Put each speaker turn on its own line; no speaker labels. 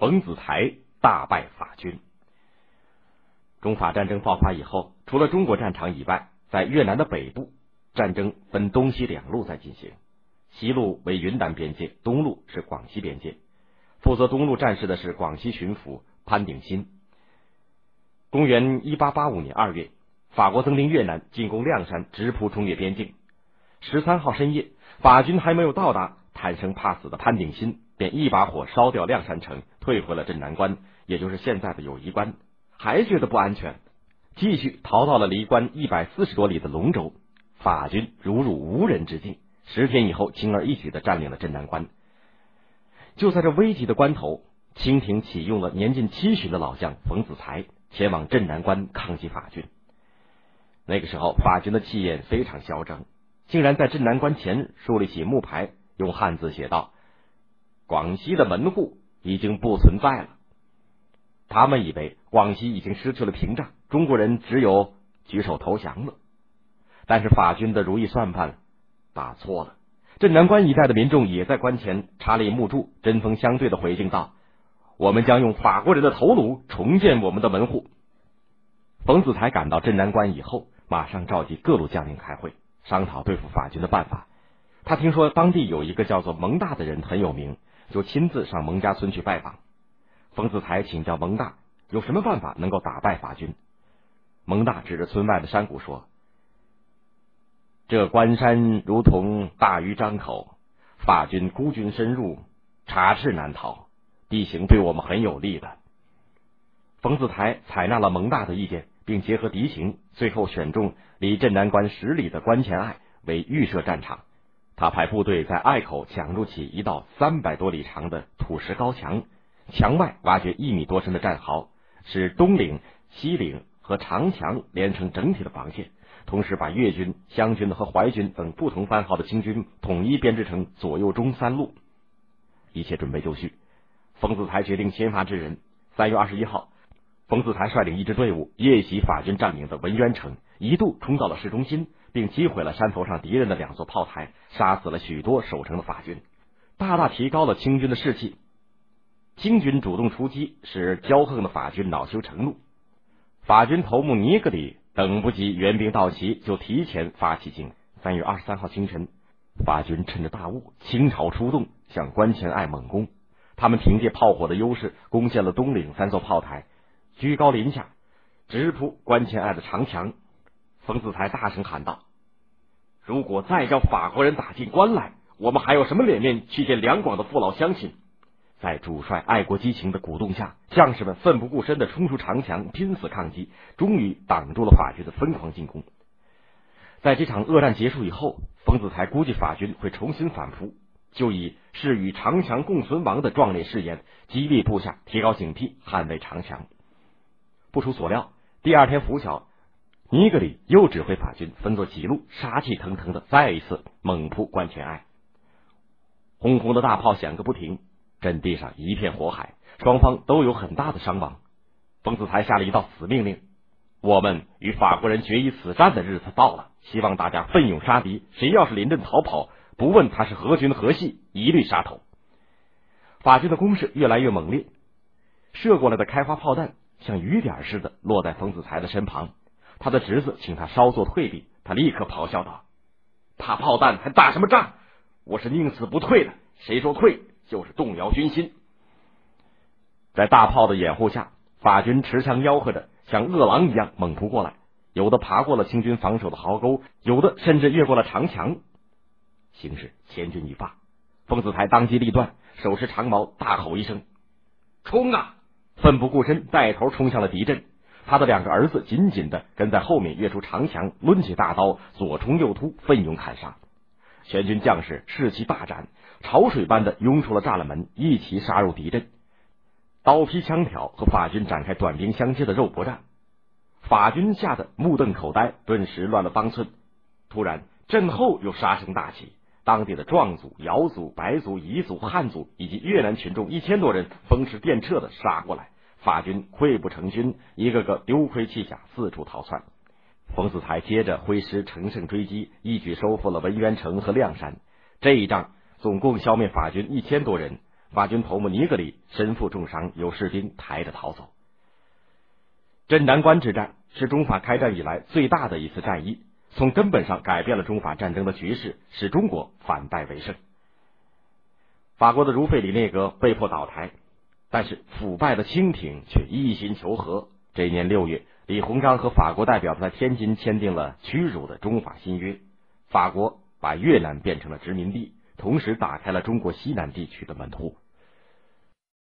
冯子材大败法军。中法战争爆发以后，除了中国战场以外，在越南的北部，战争分东西两路在进行。西路为云南边界，东路是广西边界。负责东路战事的是广西巡抚潘鼎新。公元一八八五年二月，法国增兵越南，进攻谅山，直扑中越边境。十三号深夜，法军还没有到达，贪生怕死的潘鼎新便一把火烧掉亮山城，退回了镇南关，也就是现在的友谊关。还觉得不安全，继续逃到了离关一百四十多里的龙州。法军如入无人之境，十天以后，轻而易举的占领了镇南关。就在这危急的关头，清廷启用了年近七旬的老将冯子材，前往镇南关抗击法军。那个时候，法军的气焰非常嚣张，竟然在镇南关前树立起木牌，用汉字写道：“广西的门户已经不存在了。”他们以为广西已经失去了屏障，中国人只有举手投降了。但是法军的如意算盘打错了。镇南关一带的民众也在关前插立木柱，针锋相对的回敬道：“我们将用法国人的头颅重建我们的门户。”冯子才赶到镇南关以后，马上召集各路将领开会，商讨对付法军的办法。他听说当地有一个叫做蒙大的人很有名，就亲自上蒙家村去拜访。冯子才请教蒙大有什么办法能够打败法军。蒙大指着村外的山谷说。这关山如同大鱼张口，法军孤军深入，插翅难逃。地形对我们很有利的。冯子才采纳了蒙大的意见，并结合敌情，最后选中离镇南关十里的关前隘为预设战场。他派部队在隘口抢筑起一道三百多里长的土石高墙，墙外挖掘一米多深的战壕，使东岭、西岭和长墙连成整体的防线。同时，把粤军、湘军和淮军等不同番号的清军统一编制成左右中三路，一切准备就绪。冯子才决定先发制人。三月二十一号，冯子才率领一支队伍夜袭法军占领的文渊城，一度冲到了市中心，并击毁了山头上敌人的两座炮台，杀死了许多守城的法军，大大提高了清军的士气。清军主动出击，使骄横的法军恼羞成怒。法军头目尼格里。等不及援兵到齐，就提前发起进攻。三月二十三号清晨，法军趁着大雾倾巢出动，向关前隘猛攻。他们凭借炮火的优势，攻陷了东岭三座炮台，居高临下直扑关前隘的长墙。冯子才大声喊道：“如果再叫法国人打进关来，我们还有什么脸面去见两广的父老乡亲？”在主帅爱国激情的鼓动下，将士们奋不顾身的冲出长墙，拼死抗击，终于挡住了法军的疯狂进攻。在这场恶战结束以后，冯子才估计法军会重新反扑，就以“是与长墙共存亡”的壮烈誓言，激励部下提高警惕，捍卫长墙。不出所料，第二天拂晓，尼格里又指挥法军分作几路，杀气腾腾的再一次猛扑关前隘，轰轰的大炮响个不停。阵地上一片火海，双方都有很大的伤亡。冯子才下了一道死命令：我们与法国人决一死战的日子到了，希望大家奋勇杀敌。谁要是临阵逃跑，不问他是何军何系，一律杀头。法军的攻势越来越猛烈，射过来的开花炮弹像雨点似的落在冯子才的身旁。他的侄子请他稍作退避，他立刻咆哮道：“怕炮弹还打什么仗？我是宁死不退的。谁说退？”就是动摇军心，在大炮的掩护下，法军持枪吆喝着，像饿狼一样猛扑过来。有的爬过了清军防守的壕沟，有的甚至越过了长墙，形势千钧一发。冯子恺当机立断，手持长矛，大吼一声：“冲啊！”奋不顾身，带头冲向了敌阵。他的两个儿子紧紧的跟在后面，跃出长墙，抡起大刀，左冲右突，奋勇砍杀。全军将士士气大展。潮水般的涌出了栅栏门，一齐杀入敌阵，刀劈枪挑，和法军展开短兵相接的肉搏战。法军吓得目瞪口呆，顿时乱了方寸。突然，阵后又杀声大起，当地的壮族、瑶族、白族、彝族、汉族以及越南群众一千多人风驰电掣的杀过来，法军溃不成军，一个个丢盔弃甲，四处逃窜。冯子材接着挥师乘胜追击，一举收复了文渊城和亮山。这一仗。总共消灭法军一千多人，法军头目尼格里身负重伤，由士兵抬着逃走。镇南关之战是中法开战以来最大的一次战役，从根本上改变了中法战争的局势，使中国反败为胜。法国的茹费里内阁被迫倒台，但是腐败的清廷却一心求和。这一年六月，李鸿章和法国代表在天津签订了屈辱的中法新约，法国把越南变成了殖民地，同时打开了中国西南地区的门户。